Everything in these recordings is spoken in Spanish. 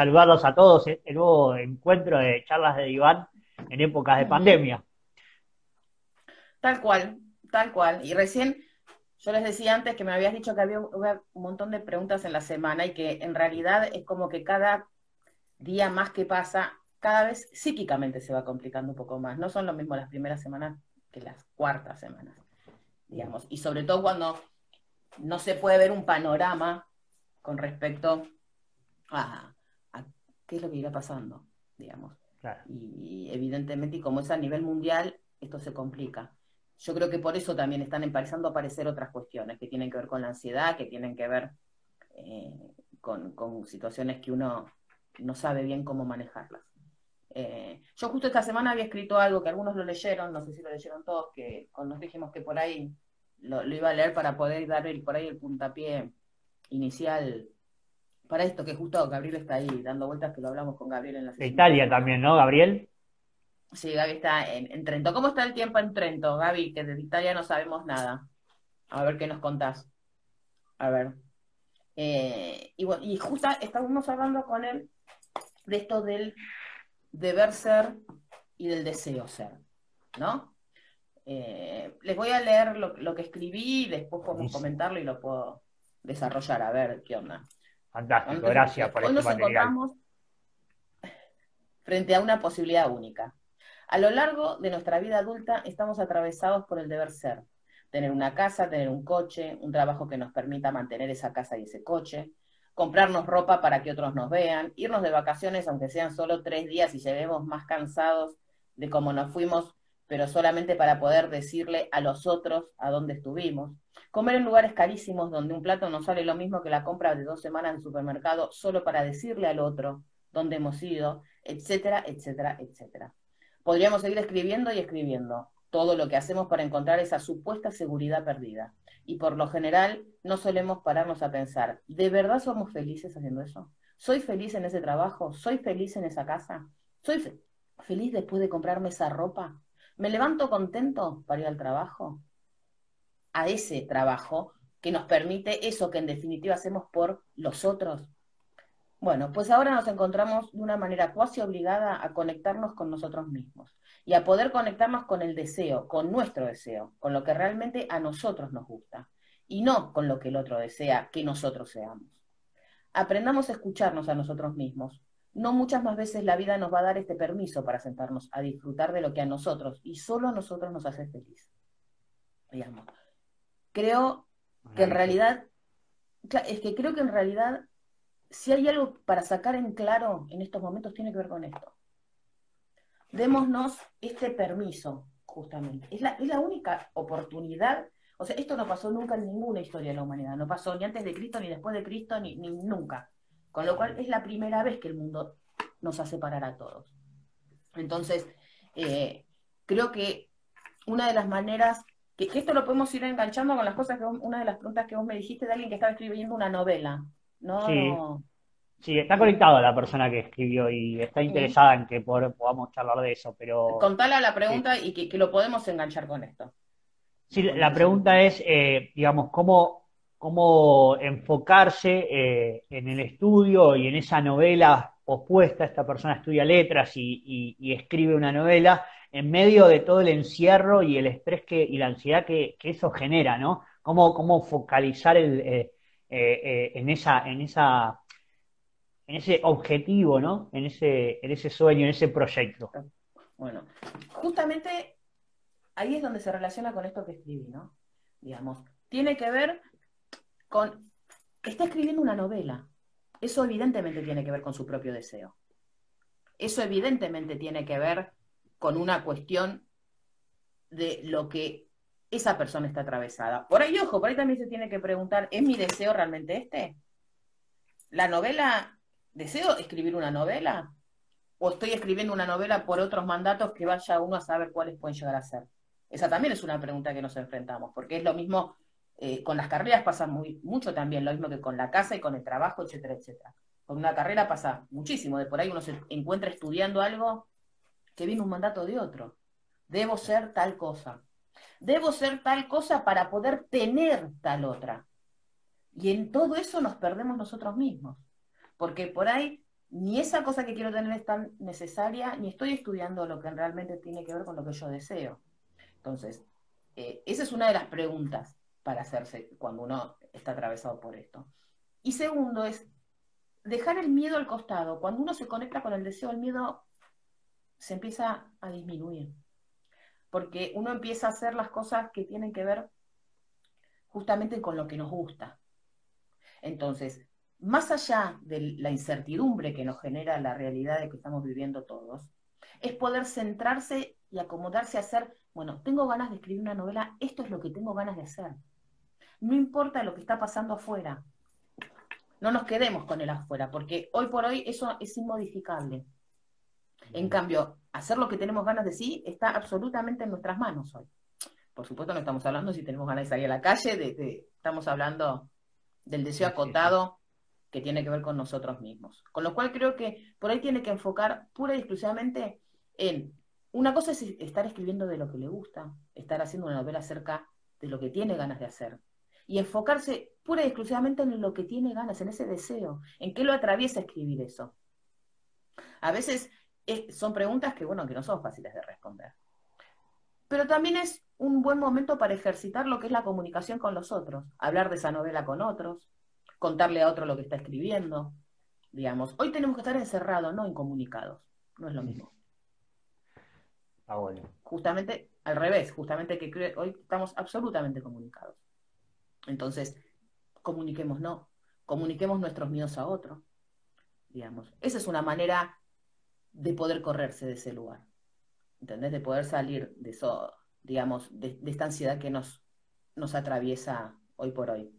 saludarlos a todos este nuevo encuentro de charlas de Iván en épocas de pandemia. Tal cual, tal cual. Y recién yo les decía antes que me habías dicho que había un montón de preguntas en la semana y que en realidad es como que cada día más que pasa, cada vez psíquicamente se va complicando un poco más. No son lo mismo las primeras semanas que las cuartas semanas, digamos. Y sobre todo cuando no se puede ver un panorama con respecto a, qué es lo que irá pasando, digamos. Y, evidentemente, y como es a nivel mundial, esto se complica. Yo creo que por eso también están empezando a aparecer otras cuestiones que tienen que ver con la ansiedad, que tienen que ver eh, con, situaciones que uno no sabe bien cómo manejarlas. Eh, yo justo esta semana había escrito algo que algunos lo leyeron, no sé si lo leyeron todos, que nos dijimos que por ahí lo, iba a leer para poder dar el, por ahí el puntapié inicial para esto, que justo Gabriel está ahí dando vueltas, que lo hablamos con Gabriel en la De Italia también, ¿no, Gabriel? Sí, Gaby está en, Trento. ¿Cómo está el tiempo en Trento, Gaby? Que de Italia no sabemos nada. A ver qué nos contás. A ver. Eh, y, bueno, y justo estábamos hablando con él de esto del deber ser y del deseo ser, ¿no? Eh, les voy a leer lo, que escribí y después podemos comentarlo y lo puedo desarrollar, a ver qué onda. Fantástico, gracias por hoy este nos encontramos frente a una posibilidad única. A lo largo de nuestra vida adulta estamos atravesados por el deber ser. Tener una casa, tener un coche, un trabajo que nos permita mantener esa casa y ese coche, comprarnos ropa para que otros nos vean, irnos de vacaciones aunque sean solo tres días y lleguemos más cansados de cómo nos fuimos, pero solamente para poder decirle a los otros a dónde estuvimos. Comer en lugares carísimos donde un plato no sale lo mismo que la compra de dos semanas en supermercado solo para decirle al otro dónde hemos ido, etcétera, etcétera, etcétera. Podríamos seguir escribiendo y escribiendo todo lo que hacemos para encontrar esa supuesta seguridad perdida. Y por lo general no solemos pararnos a pensar, ¿de verdad somos felices haciendo eso? ¿Soy feliz en ese trabajo? ¿Soy feliz en esa casa? ¿Soy feliz después de comprarme esa ropa? ¿Me levanto contento para ir al trabajo? A ese trabajo que nos permite eso que en definitiva hacemos por los otros, bueno, pues ahora nos encontramos de una manera cuasi obligada a conectarnos con nosotros mismos y a poder conectarnos con el deseo, con nuestro deseo, con lo que realmente a nosotros nos gusta y no con lo que el otro desea que nosotros seamos. Aprendamos a escucharnos a nosotros mismos. No muchas más veces la vida nos va a dar este permiso para sentarnos a disfrutar de lo que a nosotros y solo a nosotros nos hace feliz. Digamos. Creo que en realidad, es que creo que en realidad si hay algo para sacar en claro en estos momentos, tiene que ver con esto. Démonos este permiso, justamente. Es la, es la única oportunidad. O sea, esto no pasó nunca en ninguna historia de la humanidad. No pasó ni antes de Cristo, ni después de Cristo, ni, nunca. Con lo cual es la primera vez que el mundo nos hace parar a todos. Entonces, eh, creo que una de las maneras, que, esto lo podemos ir enganchando con las cosas que una de las preguntas que vos me dijiste de alguien que estaba escribiendo una novela. No, sí. está conectado a la persona que escribió y está interesada en que podamos charlar de eso, pero... Contale a la pregunta y que, lo podemos enganchar con esto. Sí, la pregunta es, eh, digamos, cómo, cómo enfocarse eh, en el estudio y en esa novela opuesta, esta persona estudia letras y, escribe una novela en medio de todo el encierro y el estrés que, y la ansiedad que, eso genera, ¿no? Cómo, cómo focalizar el, eh, eh, en, esa, en, esa, en ese objetivo, ¿no? En ese, en ese sueño, en ese proyecto. Bueno, justamente ahí es donde se relaciona con esto que escribí, ¿no? Digamos, tiene que ver con está escribiendo una novela. Eso evidentemente tiene que ver con su propio deseo. Eso evidentemente tiene que ver con una cuestión de lo que esa persona está atravesada. Por ahí, ojo, por ahí también se tiene que preguntar, ¿es mi deseo realmente este? ¿La novela, deseo escribir una novela? ¿O estoy escribiendo una novela por otros mandatos que vaya uno a saber cuáles pueden llegar a ser? Esa también es una pregunta que nos enfrentamos, porque es lo mismo, eh, con las carreras pasa muy, mucho también, lo mismo que con la casa y con el trabajo, etcétera, etcétera. Con una carrera pasa muchísimo, de por ahí uno se encuentra estudiando algo que viene un mandato de otro. Debo ser tal cosa debo ser tal cosa para poder tener tal otra. Y en todo eso nos perdemos nosotros mismos, porque por ahí ni esa cosa que quiero tener es tan necesaria, ni estoy estudiando lo que realmente tiene que ver con lo que yo deseo. Entonces, eh, esa es una de las preguntas para hacerse cuando uno está atravesado por esto. Y segundo es dejar el miedo al costado. Cuando uno se conecta con el deseo, el miedo se empieza a disminuir. Porque uno empieza a hacer las cosas que tienen que ver justamente con lo que nos gusta. Entonces, más allá de la incertidumbre que nos genera la realidad de que estamos viviendo todos, es poder centrarse y acomodarse a hacer, bueno, tengo ganas de escribir una novela, esto es lo que tengo ganas de hacer. No importa lo que está pasando afuera, no nos quedemos con el afuera, porque hoy por hoy eso es inmodificable. En cambio, hacer lo que tenemos ganas de sí está absolutamente en nuestras manos hoy. Por supuesto, no estamos hablando si tenemos ganas de salir a la calle, de, estamos hablando del deseo acotado que tiene que ver con nosotros mismos. Con lo cual creo que por ahí tiene que enfocar pura y exclusivamente en, una cosa es estar escribiendo de lo que le gusta, estar haciendo una novela acerca de lo que tiene ganas de hacer, y enfocarse pura y exclusivamente en lo que tiene ganas, en ese deseo, en qué lo atraviesa escribir eso. A veces son preguntas que, bueno, que no son fáciles de responder. Pero también es un buen momento para ejercitar lo que es la comunicación con los otros, hablar de esa novela con otros, contarle a otro lo que está escribiendo. Digamos, hoy tenemos que estar encerrados, no incomunicados. No es lo mismo. Ah, bueno. Justamente al revés, justamente que hoy estamos absolutamente comunicados. Entonces, comuniquemos, no, comuniquemos nuestros miedos a otro. Digamos, esa es una manera de poder correrse de ese lugar. ¿Entendés? De poder salir de eso, digamos, de, esta ansiedad que nos, nos atraviesa hoy por hoy.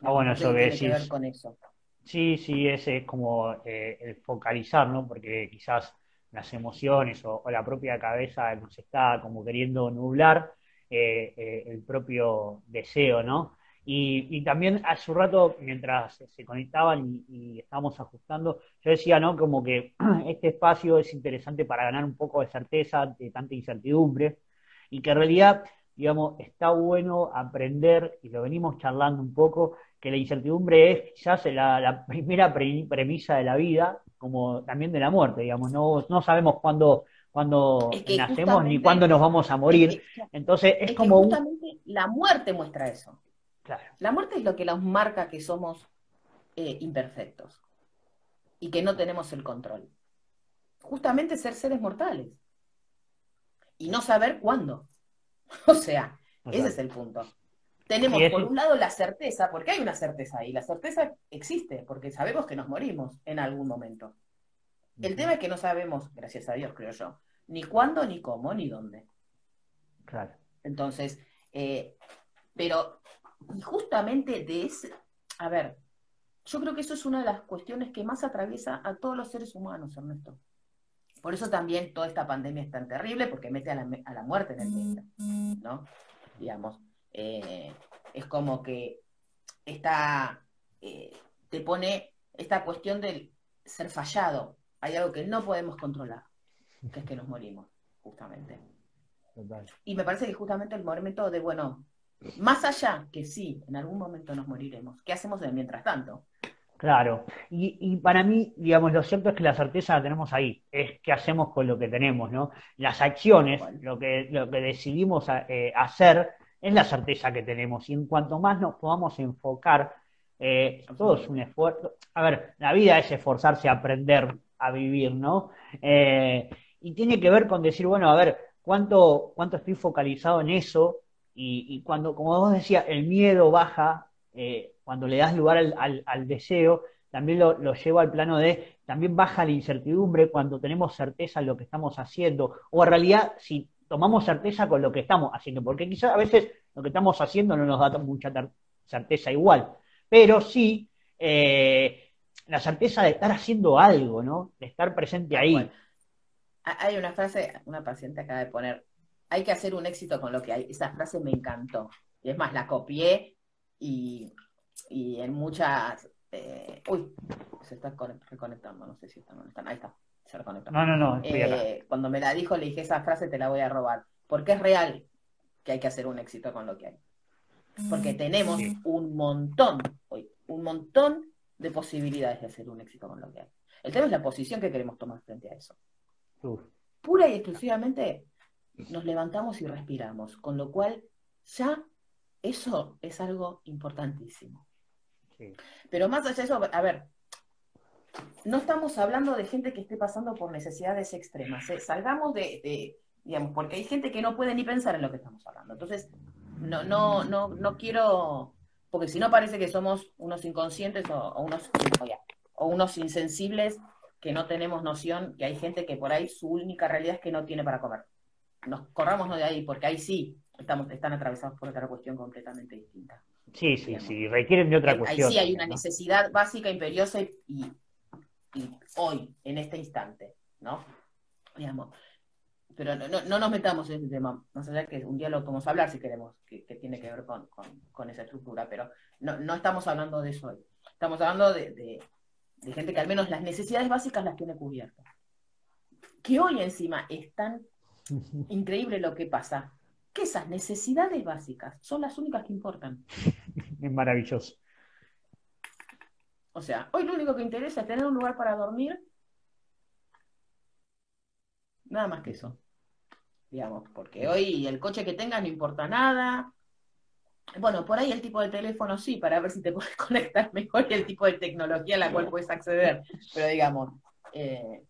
Ah, bueno, eso que tiene que ver con eso. Sí, sí, ese es como eh, el focalizar, ¿no? Porque quizás las emociones o, la propia cabeza nos está como queriendo nublar eh, eh, el propio deseo, ¿no? Y, también hace un rato, mientras se conectaban y, estábamos ajustando, yo decía, ¿no? Como que este espacio es interesante para ganar un poco de certeza de tanta incertidumbre y que en realidad, digamos, está bueno aprender, y lo venimos charlando un poco, que la incertidumbre es quizás la, primera premisa de la vida, como también de la muerte, digamos, no, no sabemos cuándo, cuándo nacemos ni cuándo nos vamos a morir. Entonces es, como... justamente la muerte muestra eso. La muerte es lo que nos marca que somos eh, imperfectos y que no tenemos el control. Justamente ser seres mortales y no saber cuándo. O sea, ese es el punto. Tenemos por un lado la certeza, porque hay una certeza ahí, la certeza existe, porque sabemos que nos morimos en algún momento. El tema es que no sabemos, gracias a Dios creo yo, ni cuándo, ni cómo, ni dónde. Claro. Entonces, eh, pero y justamente de ese, a ver, yo creo que eso es una de las cuestiones que más atraviesa a todos los seres humanos, Ernesto. Por eso también toda esta pandemia es tan terrible, porque mete a la, muerte en el medio, ¿no? Digamos, eh, es como que está, eh, te pone esta cuestión del ser fallado. Hay algo que no podemos controlar, que es que nos morimos, justamente. Y me parece que justamente el momento de, bueno, más allá que sí, en algún momento nos moriremos, ¿qué hacemos de mientras tanto? Claro, y, para mí, digamos, lo cierto es que la certeza la tenemos ahí, es qué hacemos con lo que tenemos, ¿no? Las acciones, lo que, lo que decidimos eh, hacer, es la certeza que tenemos, y en cuanto más nos podamos enfocar, eh, todo es un esfuerzo. A ver, la vida es esforzarse a aprender a vivir, ¿no? Eh, y tiene que ver con decir, bueno, a ver, ¿cuánto, cuánto estoy focalizado en eso? Y, cuando, como vos decías, el miedo baja, eh, cuando le das lugar al, deseo, también lo, lo, llevo al plano de, también baja la incertidumbre cuando tenemos certeza en lo que estamos haciendo, o en realidad si tomamos certeza con lo que estamos haciendo, porque quizás a veces lo que estamos haciendo no nos da mucha certeza igual, pero sí eh, la certeza de estar haciendo algo, ¿no? De estar presente ahí. Hay una frase, una paciente acaba de poner, hay que hacer un éxito con lo que hay. Esa frase me encantó. Y es más, la copié y, en muchas... Eh, uy, se está reconectando, no sé si está, no está. Ahí está, se reconectó. No, no, no. Eh, cuando me la dijo, le dije, esa frase te la voy a robar. Porque es real que hay que hacer un éxito con lo que hay. Porque mm, tenemos un montón, un montón de posibilidades de hacer un éxito con lo que hay. El tema es la posición que queremos tomar frente a eso. Pura y exclusivamente nos levantamos y respiramos, con lo cual ya eso es algo importantísimo. Pero más allá de eso, a ver, no estamos hablando de gente que esté pasando por necesidades extremas. ¿eh? Salgamos de, digamos, porque hay gente que no puede ni pensar en lo que estamos hablando. Entonces, no, no, no, no quiero, porque si no parece que somos unos inconscientes o, unos, o unos insensibles que no tenemos noción que hay gente que por ahí su única realidad es que no tiene para comer. Nos corramos de ahí, porque ahí sí estamos, están atravesados por otra cuestión completamente distinta. Sí, sí, sí, requieren de otra cuestión. Ahí sí hay una necesidad básica, imperiosa y, hoy, en este instante, ¿no? Digamos, pero no, nos metamos en ese tema, más allá que un día lo podemos hablar si queremos, que, tiene que ver con, esa estructura, pero no, estamos hablando de eso hoy. Estamos hablando de, gente que al menos las necesidades básicas las tiene cubiertas. Que hoy encima es tan increíble lo que pasa, que esas necesidades básicas son las únicas que importan. Es maravilloso. O sea, hoy lo único que interesa es tener un lugar para dormir. Nada más que eso. Digamos, porque hoy el coche que tengas no importa nada. Bueno, por ahí el tipo de teléfono sí, para ver si te puedes conectar mejor y el tipo de tecnología a la cual puedes acceder. Pero digamos, eh,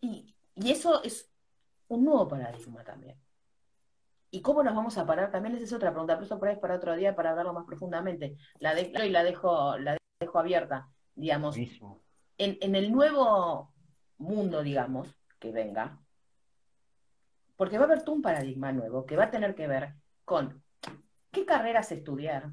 y, y eso es un nuevo paradigma también. ¿Y cómo nos vamos a parar? También esa es otra pregunta, pero eso por ahí es para otro día para hablarlo más profundamente. La dejo y la dejo, la dejo abierta, digamos. En, en, el nuevo mundo, digamos, que venga, porque va a haber todo un paradigma nuevo que va a tener que ver con qué carreras estudiar,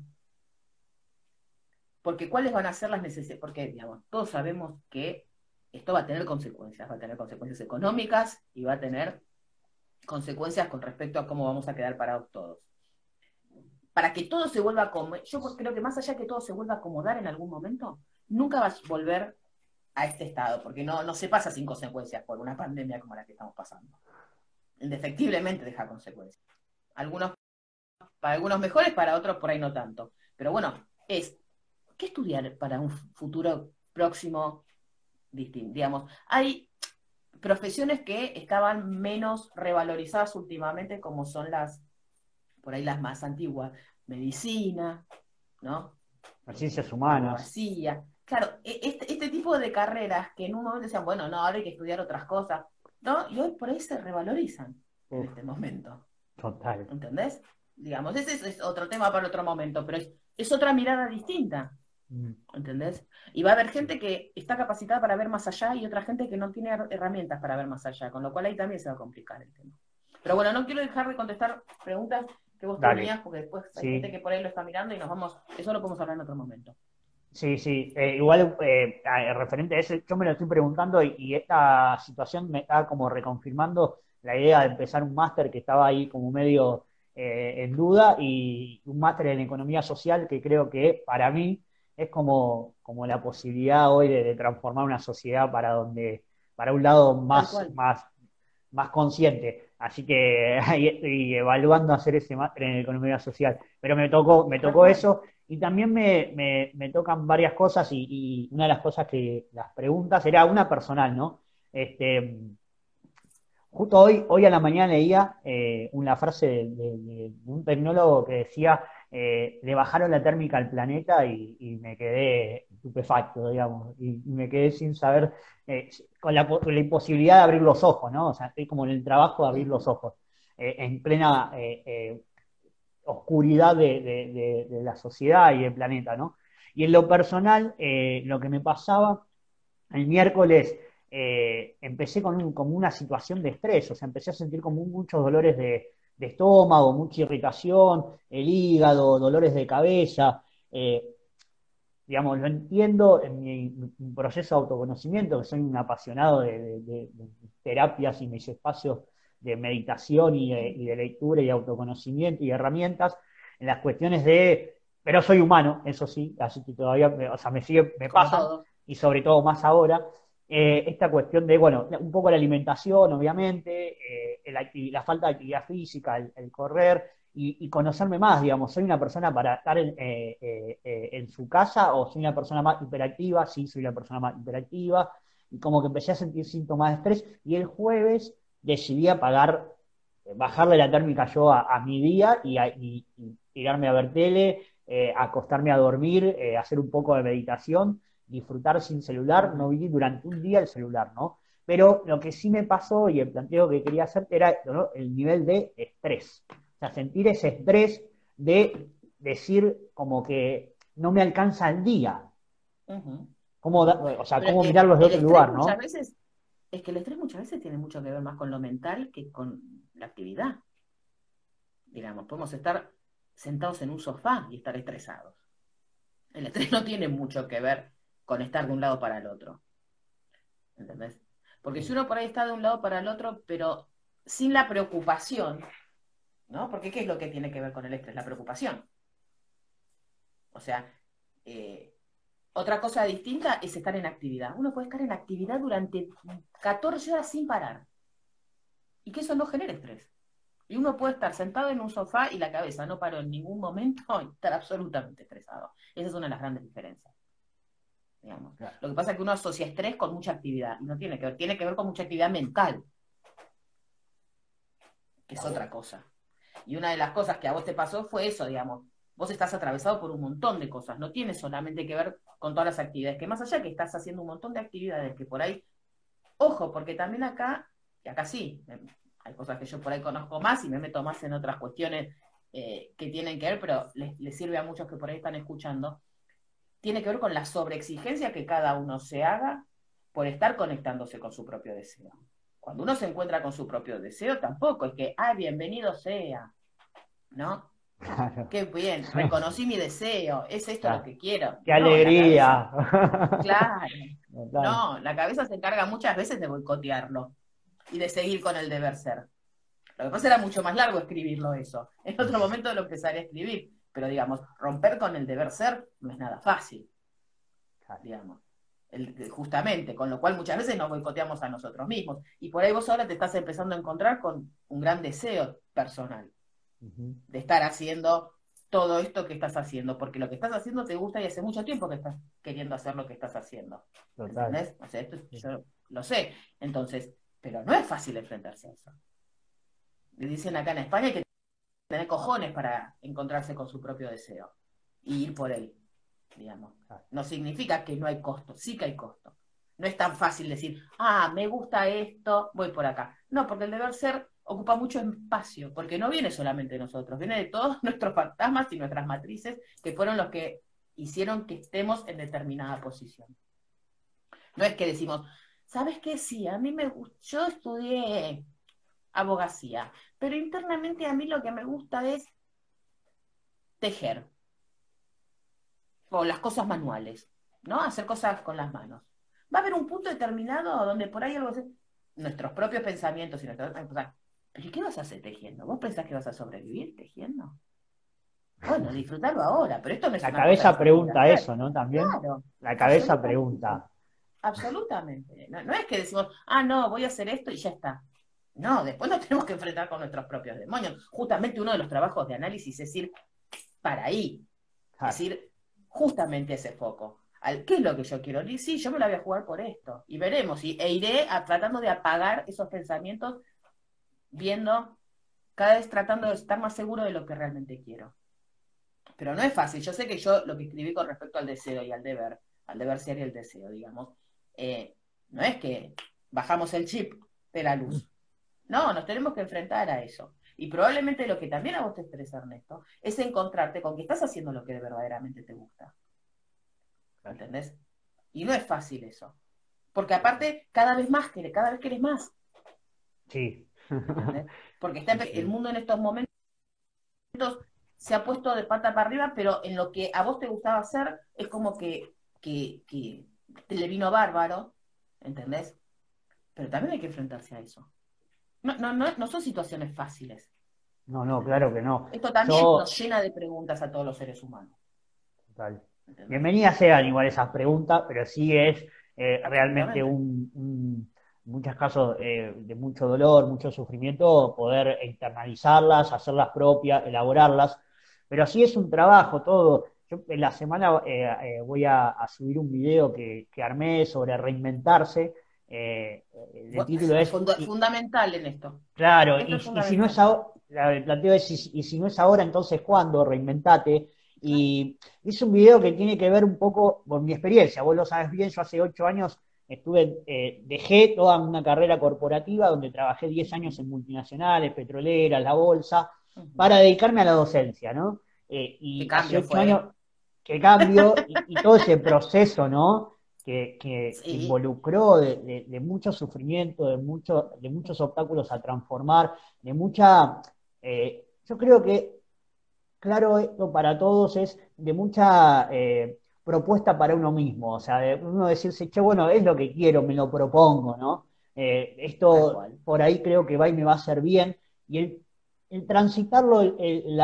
porque cuáles van a ser las necesidades, porque, digamos, todos sabemos que esto va a tener consecuencias, va a tener consecuencias económicas y va a tener consecuencias con respecto a cómo vamos a quedar parados todos. Para que todo se vuelva a acomodar, yo creo que más allá de que todo se vuelva a acomodar en algún momento, nunca vas a volver a este estado, porque no, no se pasa sin consecuencias por una pandemia como la que estamos pasando. Indefectiblemente deja consecuencias. Algunos, para algunos mejores, para otros por ahí no tanto. Pero bueno, es, ¿qué estudiar para un futuro próximo distinto? Digamos, hay profesiones que estaban menos revalorizadas últimamente, como son las, por ahí las más antiguas, medicina, ¿no? Las ciencias humanas. Claro, e, este, este, tipo de carreras que en un momento decían, bueno, no, ahora hay que estudiar otras cosas, ¿no? Y hoy por ahí se revalorizan en este momento. Total. ¿Entendés? Digamos, ese es, otro tema para otro momento, pero es, es otra mirada distinta. Mm. ¿Entendés? Y va a haber gente que está capacitada para ver más allá y otra gente que no tiene herramientas para ver más allá, con lo cual ahí también se va a complicar el tema. Pero bueno, no quiero dejar de contestar preguntas que vos tenías, porque después hay gente que por ahí lo está mirando y nos vamos, eso lo podemos hablar en otro momento. Sí, sí, eh, igual eh, referente a eso, yo me lo estoy preguntando y, esta situación me está como reconfirmando la idea de empezar un máster que estaba ahí como medio eh, en duda y un máster en economía social que creo que para mí es como, como la posibilidad hoy de, transformar una sociedad para donde, para un lado más, más, más consciente. Así que ahí estoy evaluando hacer ese máster en economía social. Pero me tocó, me tocó eso, y también me, me, tocan varias cosas, y, una de las cosas que las preguntas era una personal, ¿no? Este, justo hoy, hoy a la mañana leía eh, una frase de un tecnólogo que decía eh, le bajaron la térmica al planeta y, me quedé estupefacto, digamos, y, me quedé sin saber, eh, con, la, imposibilidad de abrir los ojos, ¿no? O sea, estoy como en el trabajo de abrir los ojos, en plena oscuridad de, la sociedad y del planeta, ¿no? Y en lo personal, lo que me pasaba el miércoles, empecé con como una situación de estrés, o sea, empecé a sentir como muchos dolores de, de estómago, mucha irritación, el hígado, dolores de cabeza. Eh, digamos, lo entiendo en mi, proceso de autoconocimiento, que soy un apasionado de, terapias y mis espacios de meditación y de, lectura y autoconocimiento y herramientas, en las cuestiones de, pero soy humano, eso sí, así que todavía, o sea, me sigue, me pasa, y sobre todo más ahora, eh, esta cuestión de, bueno, un poco la alimentación, obviamente, eh, la, falta de actividad física, el, correr y, conocerme más, digamos, soy una persona para estar en, eh, en, su casa o soy una persona más hiperactiva, sí, soy una persona más hiperactiva, y como que empecé a sentir síntomas de estrés y el jueves decidí apagar, bajarle la térmica yo a, mi día y, y, tirarme a ver tele, acostarme a dormir, hacer un poco de meditación, disfrutar sin celular, no vi durante un día el celular, ¿no? Pero lo que sí me pasó y el planteo que quería hacer era el nivel de estrés. O sea, sentir ese estrés de decir como que no me alcanza el día. o sea, cómo mirarlo desde otro lugar, ¿no? Muchas veces, es que el estrés muchas veces tiene mucho que ver más con lo mental que con la actividad. Digamos, podemos estar sentados en un sofá y estar estresados. El estrés no tiene mucho que ver con estar de un lado para el otro. ¿Entendés? Porque si uno por ahí está de un lado para el otro, pero sin la preocupación ¿no? Porque ¿qué es lo que tiene que ver con el estrés? La preocupación. O sea, eh, otra cosa distinta es estar en actividad. Uno puede estar en actividad durante 14 horas sin parar y que eso no genere estrés. Y uno puede estar sentado en un sofá y la cabeza no paró en ningún momento y estar absolutamente estresado. Esa es una de las grandes diferencias. Lo que pasa es que uno asocia estrés con mucha actividad y no tiene que ver, tiene que ver con mucha actividad mental, que es otra cosa. Y una de las cosas que a vos te pasó fue eso, digamos. Vos estás atravesado por un montón de cosas, no tiene solamente que ver con todas las actividades, que más allá que estás haciendo un montón de actividades que por ahí, ojo, porque también acá, y acá sí, em, hay cosas que yo por ahí conozco más y me meto más en otras cuestiones eh, que tienen que ver, pero les, les sirve a muchos que por ahí están escuchando, tiene que ver con la sobreexigencia que cada uno se haga por estar conectándose con su propio deseo. Cuando uno se encuentra con su propio deseo, tampoco es que, ah, bienvenido sea. ¿no? Qué bien, reconocí mi deseo, es esto lo que quiero. Qué alegría. claro. No, la cabeza se encarga muchas veces de boicotearlo y de seguir con el deber ser. Lo que pasa era mucho más largo escribirlo eso. En otro momento lo empezaría a escribir, pero digamos, romper con el deber ser no es nada fácil. Digamos. justamente, con lo cual muchas veces nos boicoteamos a nosotros mismos. Y por ahí vos ahora te estás empezando a encontrar con un gran deseo personal de estar haciendo todo esto que estás haciendo, porque lo que estás haciendo te gusta y hace mucho tiempo que estás queriendo hacer lo que estás haciendo. ¿Entendés? O sea, esto yo lo sé. Entonces, pero no es fácil enfrentarse a eso. Le dicen acá en España que tener cojones para encontrarse con su propio deseo y ir por él, digamos. No significa que no hay costo, sí que hay costo. No es tan fácil decir, ah, me gusta esto, voy por acá. No, porque el deber ser ocupa mucho espacio, porque no viene solamente de nosotros, viene de todos nuestros fantasmas y nuestras matrices que fueron los que hicieron que estemos en determinada posición. No es que decimos, ¿sabes qué? Sí, a mí me yo estudié abogacía, pero internamente a mí lo que me gusta es tejer o las cosas manuales, ¿no? Hacer cosas con las manos. Va a haber un punto determinado donde por ahí algo nuestros propios pensamientos y nuestras ¿Pero qué vas a hacer tejiendo? ¿Vos pensás que vas a sobrevivir tejiendo? Bueno, disfrutarlo ahora, pero esto no es La cabeza pregunta eso, ¿no? También. la cabeza pregunta. Absolutamente. No, es que decimos, ah, no, voy a hacer esto y ya está. No, después nos tenemos que enfrentar con nuestros propios demonios. Justamente uno de los trabajos de análisis es ir para ahí. Es ir justamente ese foco. Al, ¿Qué es lo que yo quiero? Y sí, yo me la voy a jugar por esto. Y veremos. Y, e iré tratando de apagar esos pensamientos viendo, cada vez tratando de estar más seguro de lo que realmente quiero. Pero no es fácil. Yo sé que yo lo que escribí con respecto al deseo y al deber, al deber ser y el deseo, digamos, eh, no es que bajamos el chip de la luz. No, nos tenemos que enfrentar a eso. Y probablemente lo que también a vos te estresa, Ernesto, es encontrarte con que estás haciendo lo que verdaderamente te gusta. ¿Entendés? Y no es fácil eso. Porque aparte, cada vez más, cada vez querés más. Sí, porque está, el mundo en estos momentos se ha puesto de pata para arriba, pero en lo que a vos te gustaba hacer es como que, que, te le vino bárbaro, ¿entendés? Pero también hay que enfrentarse a eso. No, no, no, no son situaciones fáciles. No, no, claro que no. Esto también nos llena de preguntas a todos los seres humanos. Total. Bienvenidas sean igual esas preguntas, pero sí es eh, realmente un, muchos casos eh, de mucho dolor, mucho sufrimiento, poder internalizarlas, hacerlas propias, elaborarlas. Pero así es un trabajo todo. Yo en la semana eh, eh, voy a, subir un video que, armé sobre reinventarse. el título es, fundamental en esto. Claro, y, si no es ahora, y, y si no es ahora, entonces ¿cuándo? Reinventate. Y es un video que tiene que ver un poco con mi experiencia. Vos lo sabes bien, yo hace ocho años estuve, eh, dejé toda una carrera corporativa donde trabajé 10 años en multinacionales, petroleras, la bolsa, para dedicarme a la docencia, ¿no? Eh, y hace ocho años, que cambio, y, todo ese proceso, ¿no? Que, involucró de, mucho sufrimiento, de, mucho, de muchos obstáculos a transformar, de mucha... Eh, yo creo que, claro, esto para todos es de mucha propuesta para uno mismo, o sea, de uno decirse, che, bueno, es lo que quiero, me lo propongo, ¿no? Eh, esto por ahí creo que va y me va a hacer bien, y el, transitarlo, el,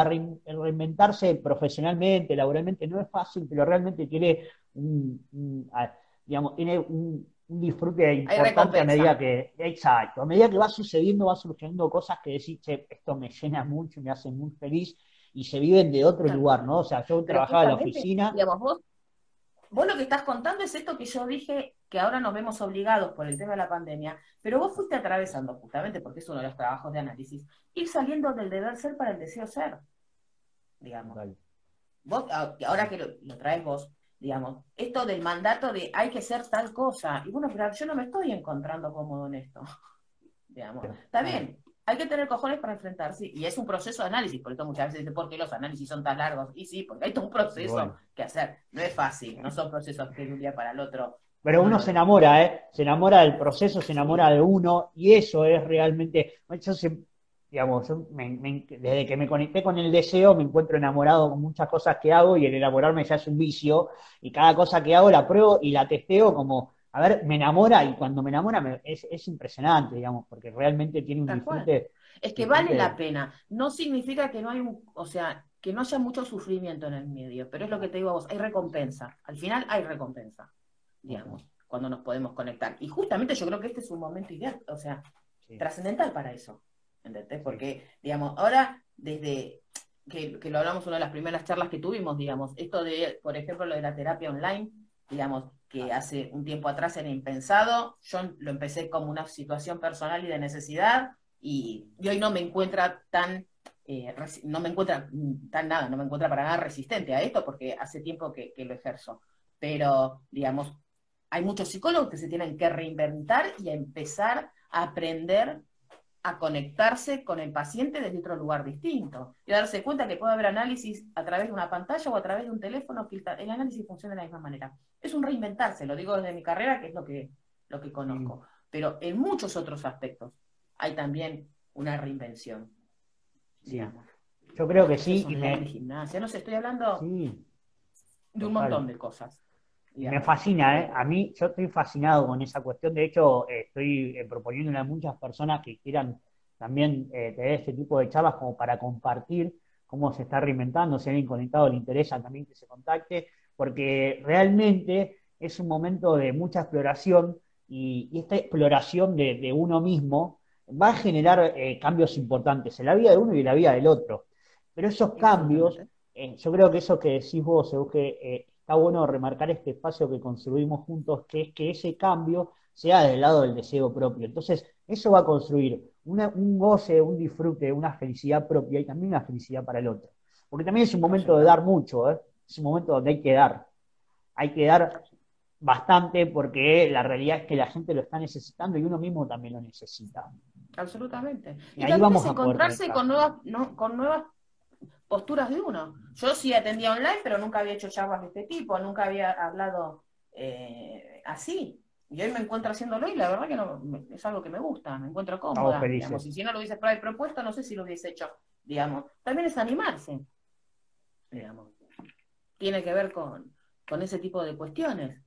reinventarse profesionalmente, laboralmente, no es fácil, pero realmente tiene un, digamos, tiene un, disfrute importante a medida que, exacto, a medida que va sucediendo, va surgiendo cosas que decís, che, esto me llena mucho, me hace muy feliz, y se viven de otro lugar, ¿no? O sea, yo trabajaba en la oficina. Digamos, vos vos lo que estás contando es esto que yo dije que ahora nos vemos obligados por el tema de la pandemia, pero vos fuiste atravesando justamente, porque es uno de los trabajos de análisis, ir saliendo del deber ser para el deseo ser, digamos. Vos, ah, ahora que lo, traes vos, digamos, esto del mandato de hay que ser tal cosa, y bueno, pero yo no me estoy encontrando cómodo en esto, digamos. Está bien, hay que tener cojones para enfrentarse y es un proceso de análisis, por eso muchas veces dicen, ¿por qué los análisis son tan largos? Y sí, porque hay todo un proceso que hacer, no es fácil, no son procesos que de un día para el otro. Pero uno se enamora, ¿eh? Se enamora del proceso, se enamora de uno y eso es realmente, yo digamos, desde que me conecté con el deseo me encuentro enamorado con muchas cosas que hago y el elaborarme ya es un vicio y cada cosa que hago la pruebo y la testeo como a ver, me enamora y cuando me enamora es, impresionante, digamos, porque realmente tiene un disfrute. Es que vale la pena. No significa que no hay, un, o sea, que no haya mucho sufrimiento en el medio, pero es lo que te digo a vos, hay recompensa. Al final hay recompensa, digamos, cuando nos podemos conectar. Y justamente yo creo que este es un momento ideal, o sea, trascendental para eso. ¿Entendés? Porque, digamos, ahora desde que, que, lo hablamos una de las primeras charlas que tuvimos, digamos, esto de, por ejemplo, lo de la terapia online, digamos, que hace un tiempo atrás era impensado. Yo lo empecé como una situación personal y de necesidad y, hoy no me encuentra tan, eh, no me encuentra tan nada, no me encuentra para nada resistente a esto porque hace tiempo que, lo ejerzo. Pero, digamos, hay muchos psicólogos que se tienen que reinventar y a empezar a aprender a conectarse con el paciente desde otro lugar distinto y darse cuenta que puede haber análisis a través de una pantalla o a través de un teléfono, que el análisis funciona de la misma manera. Es un reinventarse, lo digo desde mi carrera, que es lo que, lo que conozco, pero en muchos otros aspectos hay también una reinvención. Yo creo que sí. Y me... gimnasia, no sé, estoy hablando de un montón de cosas. Me fascina, ¿eh? A mí, yo estoy fascinado con esa cuestión. De hecho, eh, estoy eh, proponiéndole a muchas personas que quieran también eh, tener este tipo de charlas como para compartir cómo se está reinventando. Si alguien conectado le interesa también que se contacte, porque realmente es un momento de mucha exploración y, esta exploración de, uno mismo va a generar cambios importantes en la vida de uno y en la vida del otro. Pero esos cambios, yo creo que eso que decís vos, que está bueno remarcar este espacio que construimos juntos, que es que ese cambio sea del lado del deseo propio. Entonces, eso va a construir un goce, un disfrute, una felicidad propia y también una felicidad para el otro. Porque también es un momento de dar mucho, ¿eh? es un momento donde hay que dar. Hay que dar bastante porque la realidad es que la gente lo está necesitando y uno mismo también lo necesita. Absolutamente. Y, ahí vamos a encontrarse con nuevas, con nuevas posturas de uno. Yo sí atendía online, pero nunca había hecho charlas de este tipo, nunca había hablado eh, así. Y hoy me encuentro haciéndolo y la verdad que no, es algo que me gusta, me encuentro cómoda. Digamos. Y si no lo hubiese propuesto, no sé si lo hubiese hecho. Digamos. También es animarse. Digamos. Tiene que ver con, con ese tipo de cuestiones.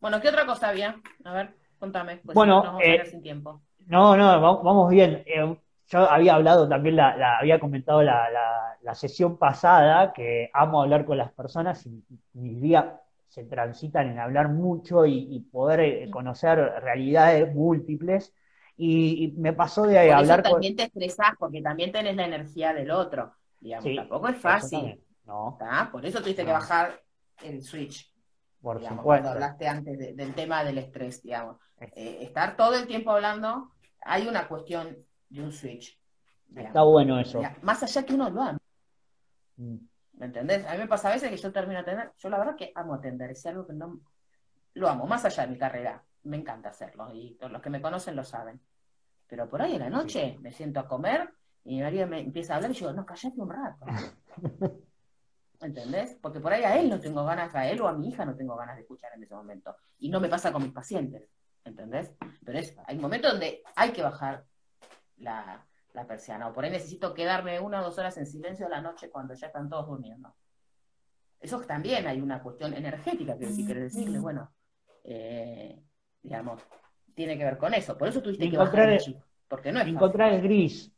Bueno, ¿qué otra cosa había? A ver, contame. Pues bueno, eh, sin tiempo. No, no, vamos bien. Eh, yo había hablado también, la, había comentado la, sesión pasada que amo hablar con las personas y, mis días se transitan en hablar mucho y, poder eh, conocer realidades múltiples. Y, me pasó de Por hablar eso también te estresás porque también tenés la energía del otro. Digamos, tampoco es fácil. No. Por eso tuviste que bajar el switch. Por supuesto. Cuando hablaste antes del tema del estrés, digamos. Eh, estar todo el tiempo hablando, hay una cuestión de un switch. Está bueno eso. Más allá que uno lo ama. Mm. ¿Me entendés? A mí me pasa a veces que yo termino de atender. Yo la verdad que amo atender. Es algo que no. Lo amo, más allá de mi carrera. Me encanta hacerlo. Y todos los que me conocen lo saben. Pero por ahí en la noche me siento a comer y mi marido me empieza a hablar y yo, no, callate un rato. ¿Entendés? Porque por ahí a él no tengo ganas, a él o a mi hija no tengo ganas de escuchar en ese momento. Y no me pasa con mis pacientes. ¿Entendés? Pero es, hay momentos donde hay que bajar la, persiana. O por ahí necesito quedarme una o dos horas en silencio a la noche cuando ya están todos durmiendo. Eso también hay una cuestión energética, que si quieres decirle, bueno, eh, digamos, tiene que ver con eso. Por eso tuviste que bajar el porque no es Encontrar el gris.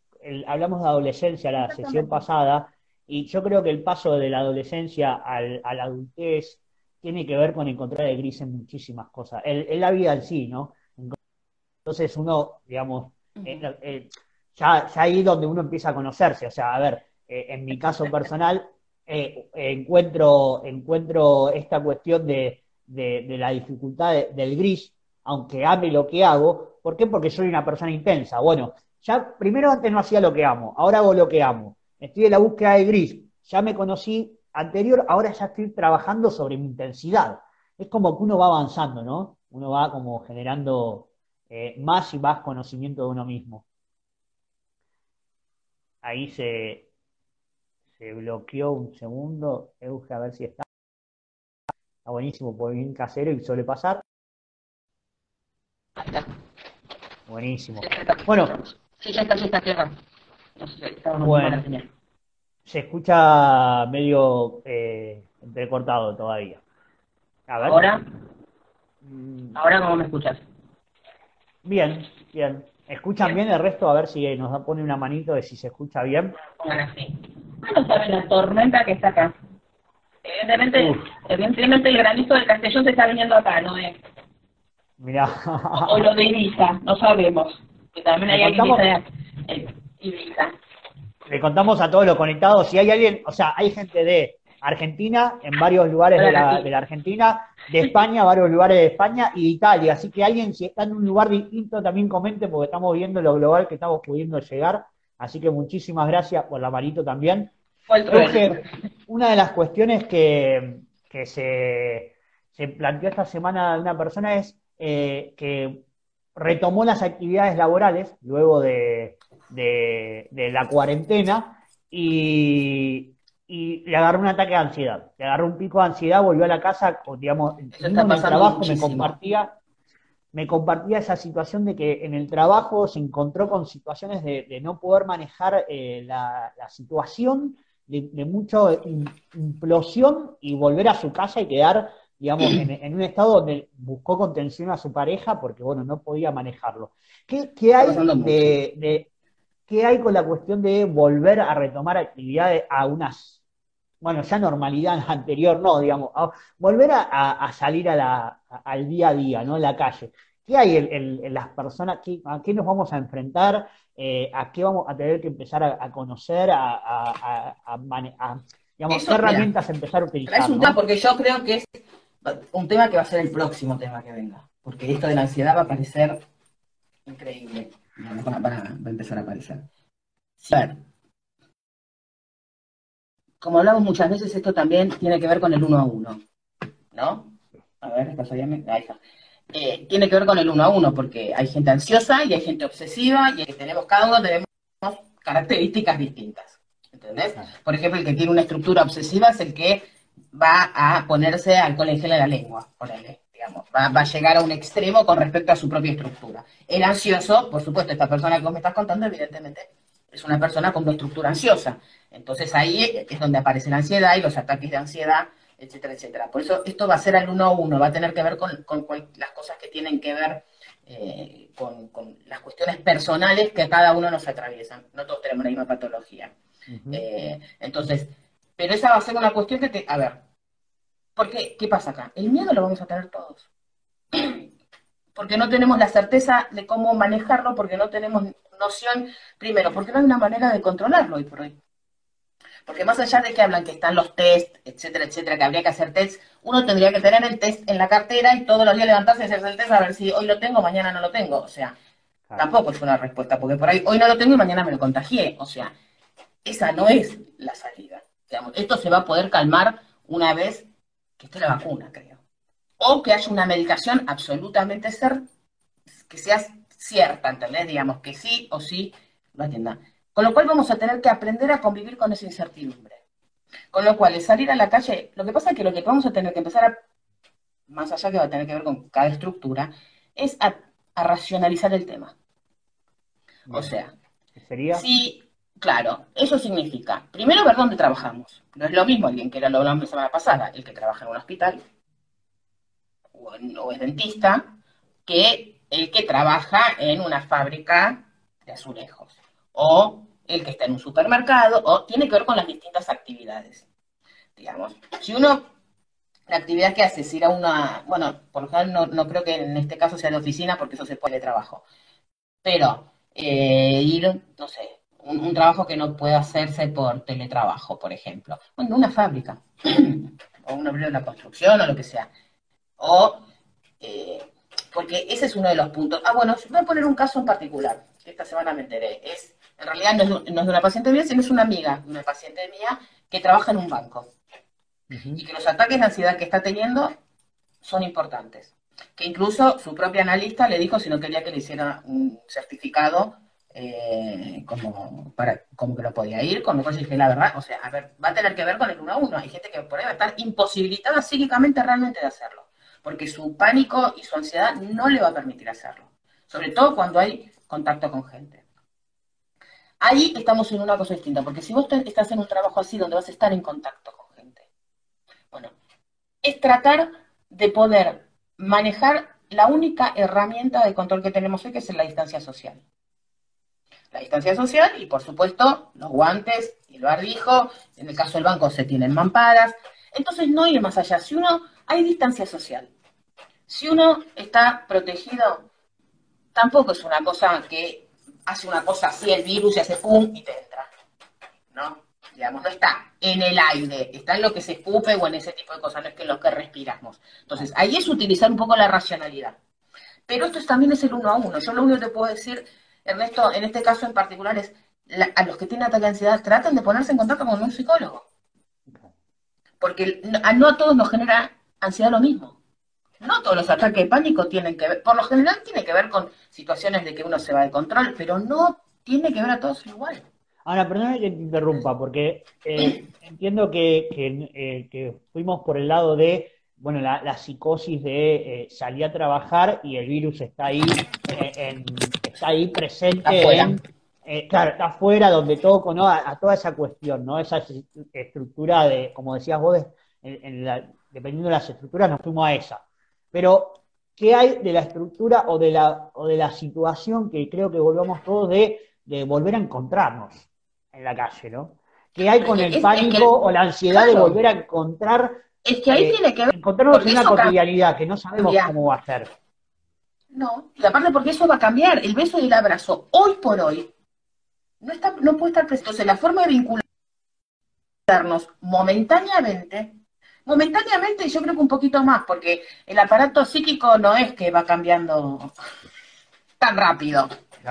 hablamos de adolescencia la sesión pasada y yo creo que el paso de la adolescencia al, a la adultez tiene que ver con encontrar el gris en muchísimas cosas. En, la vida en sí, ¿no? Entonces uno, digamos, eh, eh, ya, ya ahí donde uno empieza a conocerse. O sea, a ver, eh, en mi caso personal, encuentro, encuentro esta cuestión de, de, la dificultad del gris, aunque ame lo que hago. ¿Por qué? Porque soy una persona intensa. Bueno, ya primero antes no hacía lo que amo, ahora hago lo que amo estoy en la búsqueda de gris, ya me conocí anterior, ahora ya estoy trabajando sobre mi intensidad. Es como que uno va avanzando, ¿no? Uno va como generando eh, más y más conocimiento de uno mismo. Ahí se, se bloqueó un segundo. Euge, a ver si está. Está buenísimo, por bien casero y suele pasar. Buenísimo. Bueno. Sí, ya está, ya está, bueno, se escucha medio eh, entrecortado todavía. ¿Ahora? Mm. ¿Ahora cómo me escuchas? Bien, bien. ¿Escuchan bien. el resto? A ver si nos pone una manito de si se escucha bien. Bueno, sí. Bueno, saben la tormenta que está acá. Evidentemente, evidentemente el granizo del Castellón se está viniendo acá, ¿no? es? Mirá. O, lo de Ibiza, no sabemos. Que también hay alguien que le contamos a todos los conectados, si hay alguien, o sea, hay gente de Argentina, en varios lugares de la, de la, Argentina, de España, varios lugares de España y de Italia. Así que alguien, si está en un lugar distinto, también comente, porque estamos viendo lo global que estamos pudiendo llegar. Así que muchísimas gracias por la manito también. una de las cuestiones que, se, se, planteó esta semana de una persona es eh, que retomó las actividades laborales luego de, de, la cuarentena y, le agarró un ataque de ansiedad. Le agarró un pico de ansiedad, volvió a la casa, digamos, en el trabajo me compartía, me compartía esa situación de que en el trabajo se encontró con situaciones de, no poder manejar eh, la, situación, de, de mucha implosión y volver a su casa y quedar digamos, en, un estado donde buscó contención a su pareja porque, bueno, no podía manejarlo. ¿Qué, qué hay de, ¿Qué hay con la cuestión de volver a retomar actividades a unas, bueno, ya normalidad anterior, no, digamos, volver a, salir al día a día, ¿no? En la calle. ¿Qué hay en, las personas? ¿A qué nos vamos a enfrentar? Eh, ¿A qué vamos a tener que empezar a, conocer? A, digamos, ¿qué herramientas empezar a utilizar? Es un tema porque yo creo que es un tema que va a ser el próximo tema que venga. Porque esto de la ansiedad va a parecer increíble va, a empezar a aparecer. A ver, como hablamos muchas veces, esto también tiene que ver con el uno a uno, ¿no? A ver, ahí está. Eh, tiene que ver con el uno a uno, porque hay gente ansiosa y hay gente obsesiva, y tenemos, cada uno tenemos características distintas. ¿Entendés? Por ejemplo, el que tiene una estructura obsesiva es el que va a ponerse alcohol en gel en la lengua, ponele va, a llegar a un extremo con respecto a su propia estructura. El ansioso, por supuesto, esta persona que vos me estás contando, evidentemente, es una persona con una estructura ansiosa. Entonces ahí es donde aparece la ansiedad y los ataques de ansiedad, etcétera, etcétera. Por eso esto va a ser al uno a uno, va a tener que ver con, las cosas que tienen que ver eh, con, las cuestiones personales que cada uno nos atraviesan. No todos tenemos la misma patología. Eh, entonces, pero esa va a ser una cuestión que te, a ver, porque, ¿qué pasa acá? El miedo lo vamos a tener todos. porque no tenemos la certeza de cómo manejarlo, porque no tenemos noción, primero, porque no hay una manera de controlarlo hoy por hoy. Porque más allá de que hablan que están los test, etcétera, etcétera, que habría que hacer test, uno tendría que tener el test en la cartera y todos los días levantarse y hacerse el test a ver si hoy lo tengo, mañana no lo tengo. O sea, tampoco es una respuesta, porque por ahí hoy no lo tengo y mañana me lo contagié. O sea, esa no es la salida. esto se va a poder calmar una vez que esté la vacuna, creo. O que haya una medicación absolutamente ser, que sea cierta, ¿entendés? Digamos que sí o sí lo atienda. Con lo cual vamos a tener que aprender a convivir con esa incertidumbre. Con lo cual, salir a la calle, lo que pasa es que lo que vamos a tener que empezar a, más allá que va a tener que ver con cada estructura, es a, racionalizar el tema. O sea, ¿Sería? sí, claro, eso significa, primero ver dónde trabajamos. No es lo mismo alguien que era lo hablamos la semana pasada, el que trabaja en un hospital o, o es dentista, que el que trabaja en una fábrica de azulejos o el que está en un supermercado, o tiene que ver con las distintas actividades. Digamos, si uno, la actividad que hace es ir a una, bueno, por lo general no, creo que en este caso sea de oficina porque eso se puede de trabajo, pero eh, ir, no sé, un, trabajo que no puede hacerse por teletrabajo, por ejemplo, bueno, una fábrica, o un obrero de la construcción o lo que sea, o, eh, porque ese es uno de los puntos. Ah, bueno, voy a poner un caso en particular, esta semana me enteré, es en realidad no es, de una paciente mía, sino es una amiga, una paciente mía que trabaja en un banco. Y que los ataques de ansiedad que está teniendo son importantes. Que incluso su propia analista le dijo si no quería que le hiciera un certificado eh, como, para, como que lo podía ir, con lo cual dije la verdad, o sea, a ver, va a tener que ver con el uno a uno. Hay gente que por ahí va a estar imposibilitada psíquicamente realmente de hacerlo, porque su pánico y su ansiedad no le va a permitir hacerlo, sobre todo cuando hay contacto con gente. Ahí estamos en una cosa distinta, porque si vos estás en un trabajo así donde vas a estar en contacto con gente, bueno, es tratar de poder manejar la única herramienta de control que tenemos hoy, que es la distancia social. La distancia social y, por supuesto, los guantes y el barbijo. En el caso del banco se tienen mamparas. Entonces, no ir más allá. Si uno, hay distancia social. Si uno está protegido, tampoco es una cosa que hace una cosa así el virus y hace pum y te entra. ¿No? Digamos, no está en el aire, está en lo que se escupe o en ese tipo de cosas, no es que en lo que respiramos. Entonces, ahí es utilizar un poco la racionalidad. Pero esto también es el uno a uno. Yo lo único que te puedo decir, Ernesto, en este caso en particular, es a los que tienen ataque de ansiedad, traten de ponerse en contacto con un psicólogo. Porque no a todos nos genera ansiedad lo mismo. No todos los ataques de pánico tienen que ver, por lo general tiene que ver con situaciones de que uno se va de control, pero no tiene que ver a todos igual. Ahora, perdóname que te interrumpa, porque eh, entiendo que, eh, que, fuimos por el lado de, bueno, la, psicosis de eh, salir a trabajar y el virus está ahí, está ahí presente claro, está afuera, donde todo, ¿no? A, toda esa cuestión, ¿no? Esa estructura de, como decías vos, dependiendo de las estructuras, nos fuimos a esa. Pero, ¿qué hay de la estructura o de la, o de la situación que creo que volvamos todos de, volver a encontrarnos en la calle, ¿no? ¿Qué hay con el pánico o la ansiedad de volver a encontrar? Es que ahí eh, tiene que ver. Encontrarnos en una cotidianidad que no sabemos cómo va a ser. No, y aparte porque eso va a cambiar. El beso y el abrazo, hoy por hoy, no, está, no puede estar presente. Entonces, la forma de vincularnos momentáneamente Momentáneamente yo creo que un poquito más, porque el aparato psíquico no es que va cambiando tan rápido.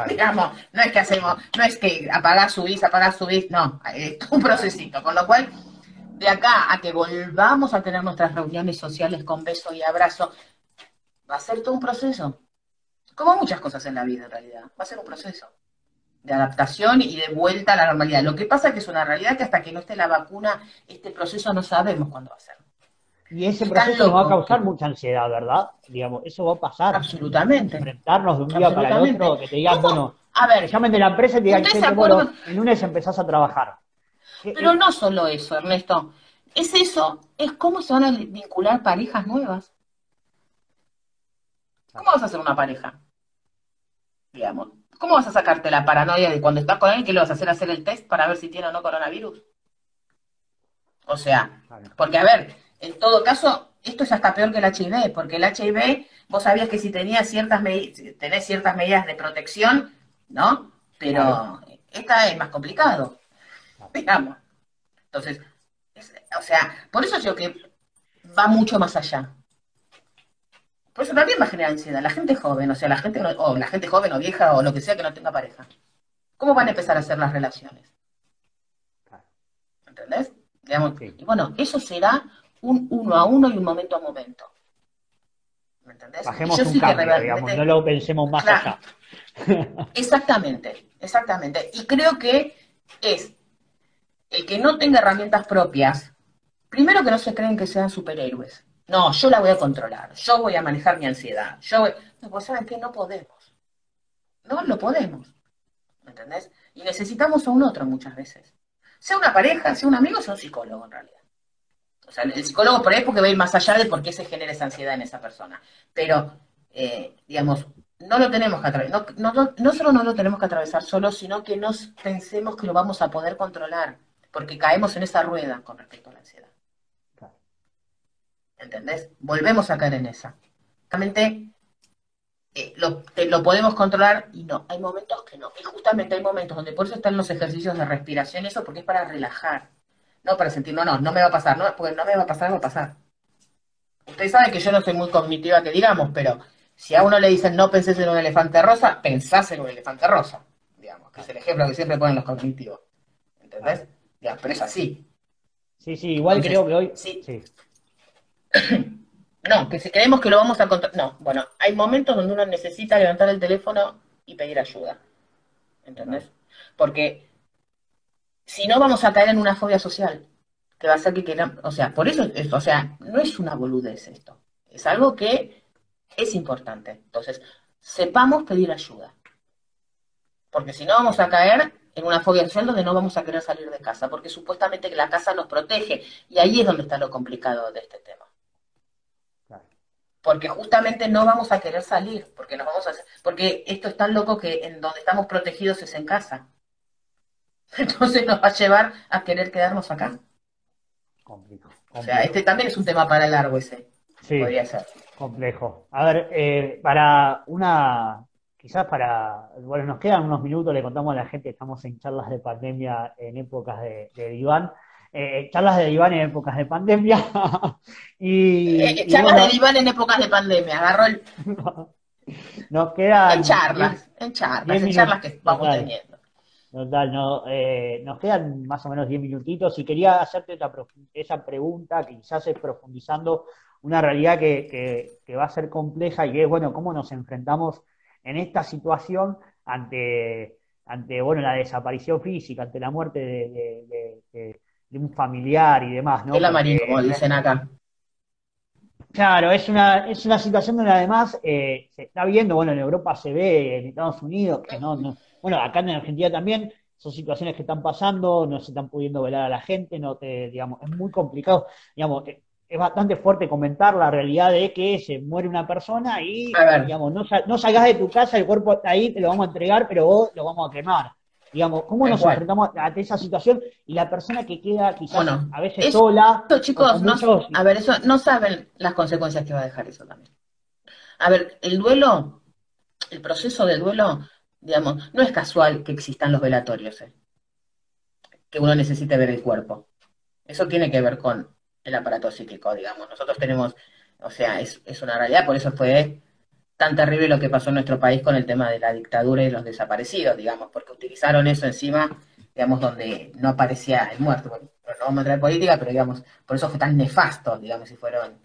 Digamos, no es que hacemos, no es que apagás, subís, apagás, subís, no, es un procesito. Con lo cual, de acá a que volvamos a tener nuestras reuniones sociales con beso y abrazo, va a ser todo un proceso. Como muchas cosas en la vida, en realidad. Va a ser un proceso de adaptación y de vuelta a la normalidad. Lo que pasa es que es una realidad que hasta que no esté la vacuna, este proceso no sabemos cuándo va a ser. Y ese proceso va a causar mucha ansiedad, ¿verdad? Digamos, eso va a pasar. Absolutamente. Enfrentarnos de un día para el otro, que te digan, bueno, a ver, llamen de la empresa y te digan, bueno, el lunes empezás a trabajar. Pero no solo eso, Ernesto. Es eso, es cómo se van a vincular parejas nuevas. ¿Cómo vas a hacer una pareja? Digamos, ¿cómo vas a sacarte la paranoia de cuando estás con él que le vas a hacer hacer el test para ver si tiene o no coronavirus? O sea, porque a ver, En todo caso, esto es hasta peor que el HIV, porque el HIV, vos sabías que si tenías ciertas tenés ciertas medidas de protección, ¿no? Pero esta es más complicado, digamos. Entonces, o sea, por eso yo que va mucho más allá. Por eso también va a generar ansiedad. La gente joven, o sea, la gente, o la gente joven o vieja o lo que sea que no tenga pareja. ¿Cómo van a empezar a hacer las relaciones? ¿Entendés? Y bueno, eso será un uno a uno y un momento a momento. ¿Me entendés? Bajemos un cambio, digamos, no lo pensemos más allá. exactamente, exactamente. Y creo que es el que no tenga herramientas propias, primero que no se creen que sean superhéroes. No, yo la voy a controlar, yo voy a manejar mi ansiedad, yo voy... No, pues saben que no podemos. No lo podemos. ¿Me entendés? Y necesitamos a un otro muchas veces. Sea una pareja, sea un amigo, sea un psicólogo en realidad. O sea, el psicólogo por ahí es porque va a ir más allá de por qué se genera esa ansiedad en esa persona. Pero, eh, digamos, no lo tenemos que atravesar, no, no, no, solo no lo tenemos que atravesar solo, sino que nos pensemos que lo vamos a poder controlar, porque caemos en esa rueda con respecto a la ansiedad. ¿Entendés? Volvemos a caer en esa. Realmente eh, lo, lo, podemos controlar y no, hay momentos que no. Y justamente hay momentos donde por eso están los ejercicios de respiración, eso porque es para relajar, no para sentir, no, no, no me va a pasar, no, porque no me va a pasar, va a pasar. Ustedes saben que yo no soy muy cognitiva, que digamos, pero si a uno le dicen no penses en un elefante rosa, pensás en un elefante rosa, digamos, que es el ejemplo que siempre ponen los cognitivos. ¿Entendés? pero es así. Sí, sí, igual creo que hoy. Sí. No, que si creemos que lo vamos a controlar. No, bueno, hay momentos donde uno necesita levantar el teléfono y pedir ayuda. ¿Entendés? Porque si no vamos a caer en una fobia social, que va a ser que queramos. O sea, por eso, esto, o sea, no es una boludez esto. Es algo que es importante. Entonces, sepamos pedir ayuda. Porque si no vamos a caer en una fobia social donde no vamos a querer salir de casa, porque supuestamente la casa nos protege. Y ahí es donde está lo complicado de este tema porque justamente no vamos a querer salir, porque nos vamos a porque esto es tan loco que en donde estamos protegidos es en casa. Entonces nos va a llevar a querer quedarnos acá. Complejo, O sea, este también es un tema para largo ese. Sí, podría ser. Complejo. A ver, eh, para una, quizás para, bueno, nos quedan unos minutos, le contamos a la gente, estamos en charlas de pandemia en épocas de, de diván. Eh, charlas de diván en épocas de pandemia. y, eh, charlas de diván en épocas de pandemia, agarró el... Nos quedan... En charlas, en charlas, en charlas que vamos teniendo. Total, no, eh, nos quedan más o menos 10 minutitos y quería hacerte esa pregunta, quizás es profundizando una realidad que, que, va a ser compleja y es, bueno, cómo nos enfrentamos en esta situación ante, ante bueno, la desaparición física, ante la muerte de, de un familiar y demás, ¿no? El amarillo, como dicen acá. Claro, es una, es una situación donde además eh, se está viendo, bueno, en Europa se ve, en Estados Unidos, que no, no, bueno, acá en Argentina también, son situaciones que están pasando, no se están pudiendo velar a la gente, no te, digamos, es muy complicado, digamos, eh, es bastante fuerte comentar la realidad de que se muere una persona y, digamos, no, no salgas de tu casa, el cuerpo está ahí, te lo vamos a entregar, pero vos lo vamos a quemar. Digamos, ¿cómo nos enfrentamos a esa situación? Y la persona que queda quizás a veces sola. chicos, no, a ver, eso no saben las consecuencias que va a dejar eso también. A ver, el duelo, el proceso del duelo, digamos, no es casual que existan los velatorios, ¿eh? que uno necesite ver el cuerpo. Eso tiene que ver con el aparato psíquico, digamos. Nosotros tenemos, o sea, es, es una realidad, por eso fue tan terrible lo que pasó en nuestro país con el tema de la dictadura y los desaparecidos, digamos, porque utilizaron eso encima, digamos, donde no aparecía el muerto. Bueno, no vamos a entrar en política, pero digamos, por eso fue tan nefasto, digamos, si fueron,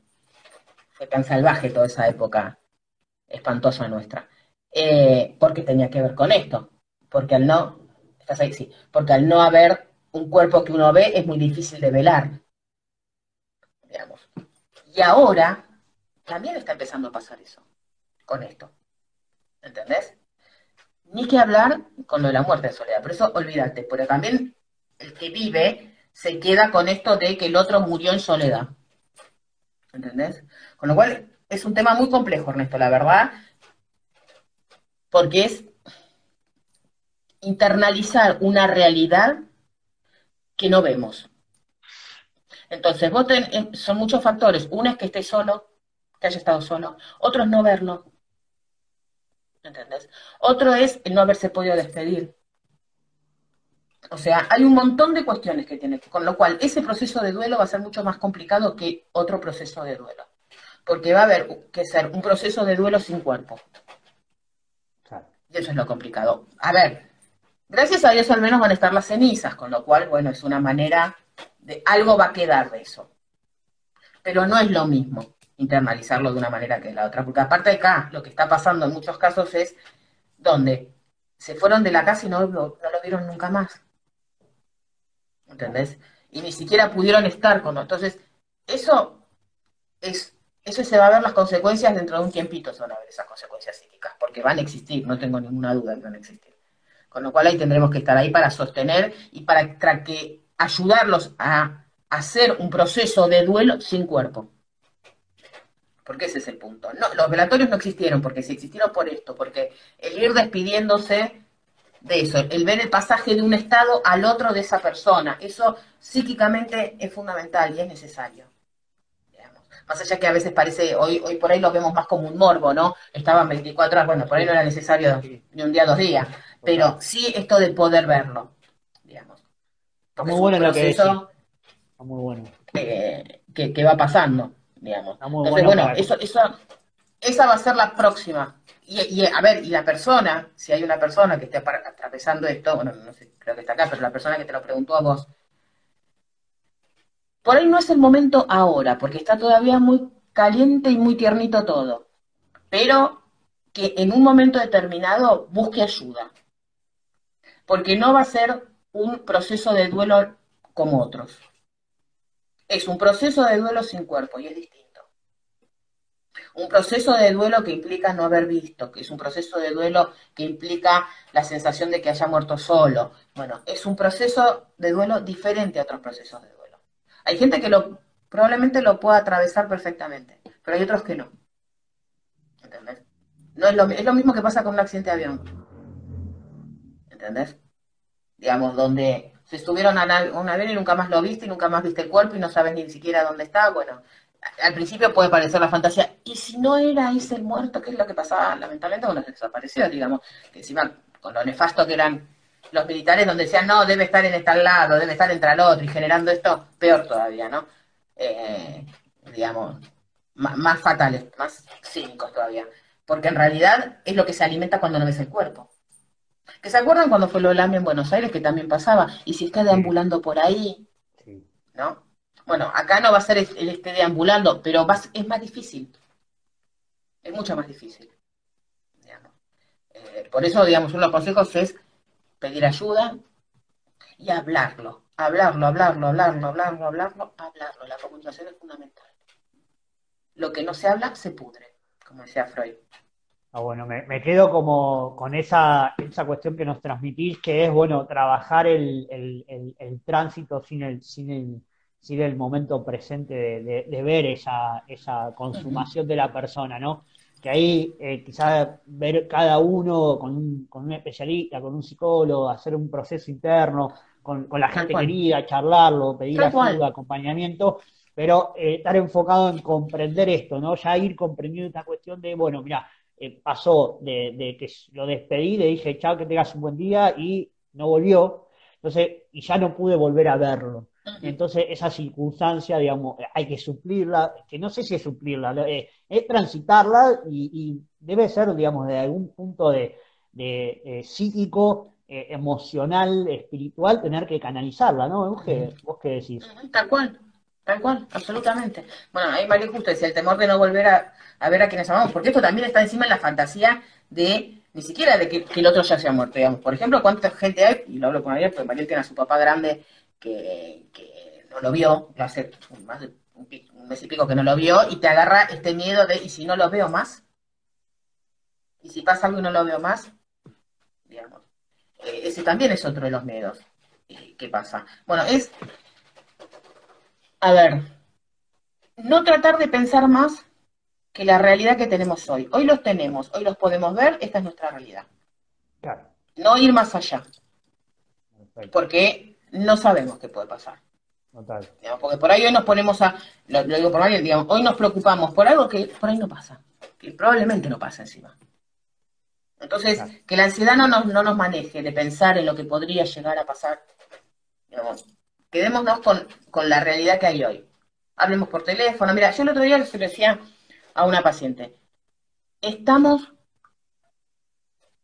fue tan salvaje toda esa época espantosa nuestra. Eh, porque tenía que ver con esto, porque al no, estás ahí, sí, porque al no haber un cuerpo que uno ve es muy difícil de velar, digamos. Y ahora también está empezando a pasar eso con esto. ¿Entendés? Ni que hablar con lo de la muerte de soledad. Por eso olvídate, porque también el que vive se queda con esto de que el otro murió en soledad. ¿Entendés? Con lo cual es un tema muy complejo, Ernesto, la verdad, porque es internalizar una realidad que no vemos. Entonces, vos ten, son muchos factores. Uno es que esté solo, que haya estado solo. Otro es no verlo. ¿Entendés? Otro es el no haberse podido despedir. O sea, hay un montón de cuestiones que tiene, con lo cual ese proceso de duelo va a ser mucho más complicado que otro proceso de duelo. Porque va a haber que ser un proceso de duelo sin cuerpo. Y eso es lo complicado. A ver, gracias a Dios al menos van a estar las cenizas, con lo cual, bueno, es una manera de algo va a quedar de eso. Pero no es lo mismo internalizarlo de una manera que de la otra, porque aparte de acá, lo que está pasando en muchos casos es donde se fueron de la casa y no, lo vieron nunca más. ¿entendés? Y ni siquiera pudieron estar con Entonces, eso es, eso se va a ver las consecuencias dentro de un tiempito, se van a ver esas consecuencias psíquicas, porque van a existir, no tengo ninguna duda que van a existir. Con lo cual ahí tendremos que estar ahí para sostener y para, que ayudarlos a hacer un proceso de duelo sin cuerpo. Porque ese es el punto. No, los velatorios no existieron, porque si existieron por esto, porque el ir despidiéndose de eso, el ver el pasaje de un estado al otro de esa persona. Eso psíquicamente es fundamental y es necesario. Más allá que a veces parece, hoy, hoy por ahí lo vemos más como un morbo, ¿no? Estaban 24 horas, bueno, por ahí no era necesario ni un día, dos días, pero sí esto de poder verlo, digamos. muy bueno lo que Está muy bueno. que, va pasando, digamos. Entonces, bueno, eso, eso, esa va a ser la próxima. Y, a ver, y la persona, si hay una persona que esté atravesando esto, bueno, no sé, creo que está acá, pero la persona que te lo preguntó a vos, por ahí no es el momento ahora, porque está todavía muy caliente y muy tiernito todo, pero que en un momento determinado busque ayuda, porque no va a ser un proceso de duelo como otros. Es un proceso de duelo sin cuerpo y es distinto. Un proceso de duelo que implica no haber visto, que es un proceso de duelo que implica la sensación de que haya muerto solo. Bueno, es un proceso de duelo diferente a otros procesos de duelo. Hay gente que probablemente lo pueda atravesar perfectamente, pero hay otros que no. ¿Entendés? No es lo, es lo mismo que pasa con un accidente de avión. ¿Entendés? Digamos, donde se estuvieron a un avión y nunca más lo viste y nunca más viste el cuerpo y no sabes ni siquiera dónde está. Bueno, al principio puede parecer la fantasía, y si no era ese el muerto, ¿qué es lo que pasaba lamentablemente con los desaparecidos, digamos, que encima con lo nefasto que eran los militares, donde decían, no, debe estar en este lado, debe estar entre el otro, y generando esto, peor todavía, ¿no? Eh, digamos, más, fatales, más cínicos todavía, porque en realidad es lo que se alimenta cuando no ves el cuerpo. ¿Que se acuerdan cuando fue lo del en Buenos Aires, que también pasaba? Y si está deambulando por ahí, ¿no? Bueno, acá no va a ser el este deambulando, pero es más difícil. Es mucho más difícil. Eh, por eso, digamos, uno de los consejos es pedir ayuda y hablarlo. Hablarlo, hablarlo, hablarlo, hablarlo, hablarlo, hablarlo. La comunicación es fundamental. Lo que no se habla se pudre, como decía Freud. Ah, bueno, me, quedo como con esa, esa cuestión que nos transmitís, que es, bueno, trabajar el, el tránsito sin el, sin el sigue el momento presente de, ver esa, esa, consumación de la persona, ¿no? Que ahí eh, quizás ver cada uno con un, con un, especialista, con un psicólogo, hacer un proceso interno, con, la gente querida, charlarlo, pedir ayuda, acompañamiento, pero eh, estar enfocado en comprender esto, ¿no? Ya ir comprendiendo esta cuestión de, bueno, mira, eh, pasó de, de, que lo despedí, le dije, chao, que tengas un buen día, y no volvió, entonces, y ya no pude volver a verlo. Entonces, esa circunstancia, digamos, hay que suplirla, que no sé si es suplirla, eh, es transitarla y, debe ser, digamos, de algún punto de, eh, psíquico, eh, emocional, espiritual, tener que canalizarla, ¿no? ¿Vos qué, ¿Vos qué decís? Tal cual, tal cual, absolutamente. Bueno, ahí María justo decía el temor de no volver a, ver a quienes amamos, porque esto también está encima en la fantasía de ni siquiera de que, el otro ya se ha muerto, digamos. Por ejemplo, ¿cuánta gente hay? Y lo hablo con María, porque María tiene a su papá grande que, no lo vio, hace más de un, mes y pico que no lo vio, y te agarra este miedo de, ¿y si no lo veo más? ¿Y si pasa algo y no lo veo más? Digamos. Eh, ese también es otro de los miedos. ¿Qué pasa? Bueno, es, a ver, no tratar de pensar más que la realidad que tenemos hoy. Hoy los tenemos, hoy los podemos ver, esta es nuestra realidad. No ir más allá. Porque no sabemos qué puede pasar. porque por ahí hoy nos ponemos a, lo, digo por ahí, digamos, hoy nos preocupamos por algo que por ahí no pasa, que probablemente no pasa encima. Entonces, que la ansiedad no nos, no nos maneje de pensar en lo que podría llegar a pasar. Quedémonos con, con la realidad que hay hoy. Hablemos por teléfono. Mira, yo el otro día le decía a una paciente, estamos,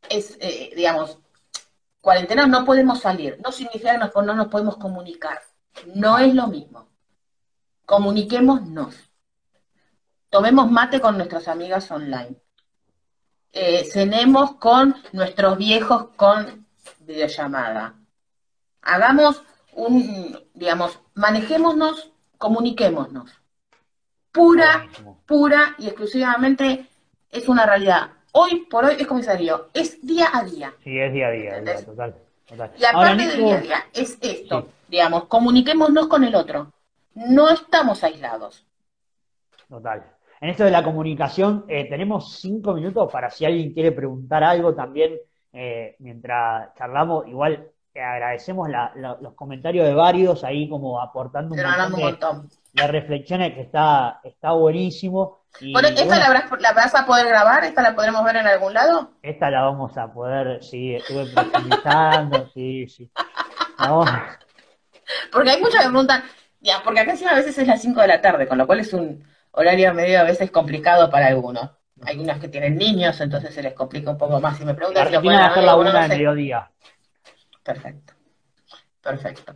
es, eh, digamos, cuarentena no podemos salir, no significa que no nos podemos comunicar, no es lo mismo. Comuniquémonos. Tomemos mate con nuestras amigas online. Eh, cenemos con nuestros viejos con videollamada. Hagamos un, digamos, manejémonos, comuniquémonos. Pura, pura y exclusivamente es una realidad. Hoy por hoy es comisario, es día a día. Sí, es día a día, total, Y aparte de día a día, es esto, digamos, comuniquémonos con el otro. No estamos aislados. Total. En esto de la comunicación, eh, tenemos cinco minutos para si alguien quiere preguntar algo también eh, mientras charlamos. Igual agradecemos los comentarios de varios ahí como aportando un montón, De, reflexiones que está, está buenísimo. ¿Esta la, vas a poder grabar? ¿Esta la podremos ver en algún lado? Esta la vamos a poder, sí, estuve profundizando, sí, sí. Porque hay muchas que preguntan, ya, porque acá encima a veces es las 5 de la tarde, con lo cual es un horario medio a veces complicado para algunos. Hay unas que tienen niños, entonces se les complica un poco más. Si me preguntan si lo pueden hacer la una mediodía. Perfecto. Perfecto.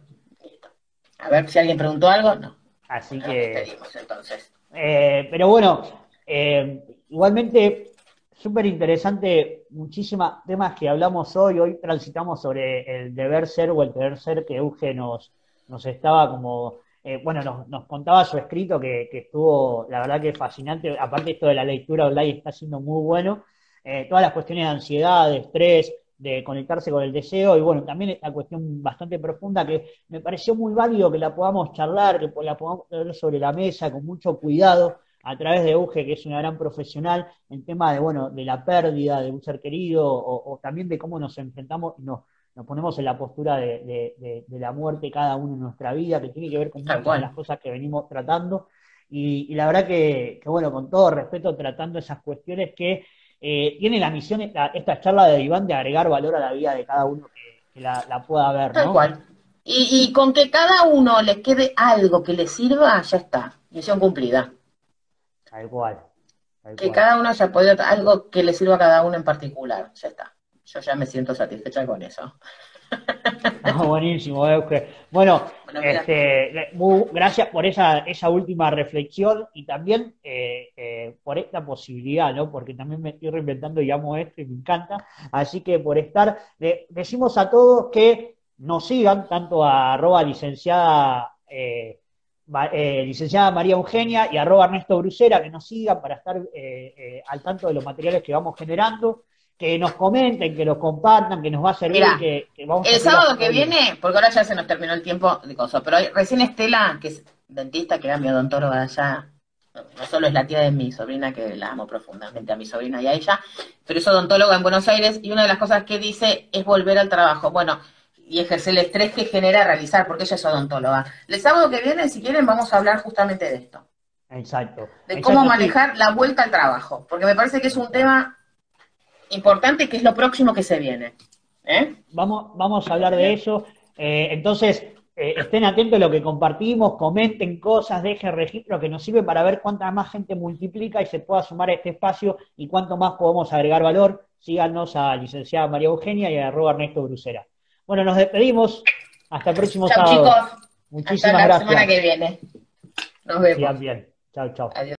A ver si alguien preguntó algo. No. Así que. entonces. Eh, pero bueno, eh, igualmente, súper interesante, muchísimos temas que hablamos hoy. Hoy transitamos sobre el deber ser o el deber ser que Euge nos, nos estaba como eh, bueno, nos, contaba su escrito que, estuvo, la verdad que fascinante, aparte esto de la lectura online está siendo muy bueno, eh, todas las cuestiones de ansiedad, de estrés, de conectarse con el deseo, y bueno, también esta cuestión bastante profunda que me pareció muy válido que la podamos charlar, que la podamos tener sobre la mesa con mucho cuidado a través de Uge, que es una gran profesional en tema de, bueno, de la pérdida de un ser querido o, o también de cómo nos enfrentamos y nos nos ponemos en la postura de, la muerte cada uno en nuestra vida, que tiene que ver con muchas de las cosas que venimos tratando. Y, la verdad que, bueno, con todo respeto, tratando esas cuestiones que eh, tiene la misión, esta, charla de Iván, de agregar valor a la vida de cada uno que, la, pueda ver. Tal cual. Y, con que cada uno le quede algo que le sirva, ya está. Misión cumplida. Tal cual. que cada uno haya podido algo que le sirva a cada uno en particular, ya está yo ya me siento satisfecha con eso. buenísimo, Bueno, este, gracias por esa, esa última reflexión y también eh, eh, por esta posibilidad, ¿no? Porque también me estoy reinventando y amo esto y me encanta. Así que por estar, decimos a todos que nos sigan, tanto a arroba licenciada, eh, licenciada María Eugenia y arroba Ernesto Brucera, que nos sigan para estar al tanto de los materiales que vamos generando que nos comenten, que los compartan, que nos va a servir, que, vamos El sábado que viene, porque ahora ya se nos terminó el tiempo de cosas, pero recién Estela, que es dentista, que era mi odontóloga allá, no solo es la tía de mi sobrina, que la amo profundamente a mi sobrina y a ella, pero es odontóloga en Buenos Aires y una de las cosas que dice es volver al trabajo. Bueno, y ejercer el estrés que genera realizar, porque ella es odontóloga. El sábado que viene, si quieren, vamos a hablar justamente de esto. Exacto. De cómo manejar la vuelta al trabajo, porque me parece que es un tema importante que es lo próximo que se viene. ¿eh? Vamos, vamos a hablar de eso. Eh, entonces, eh, estén atentos a lo que compartimos, comenten cosas, dejen registro que nos sirve para ver cuánta más gente multiplica y se pueda sumar a este espacio y cuánto más podemos agregar valor. Síganos a licenciada María Eugenia y a arroba Ernesto Brucera. Bueno, nos despedimos. Hasta el próximo chau, sábado. Chicos. Muchísimas Hasta la semana que viene. Nos vemos. bien. Chao, chao. Adiós.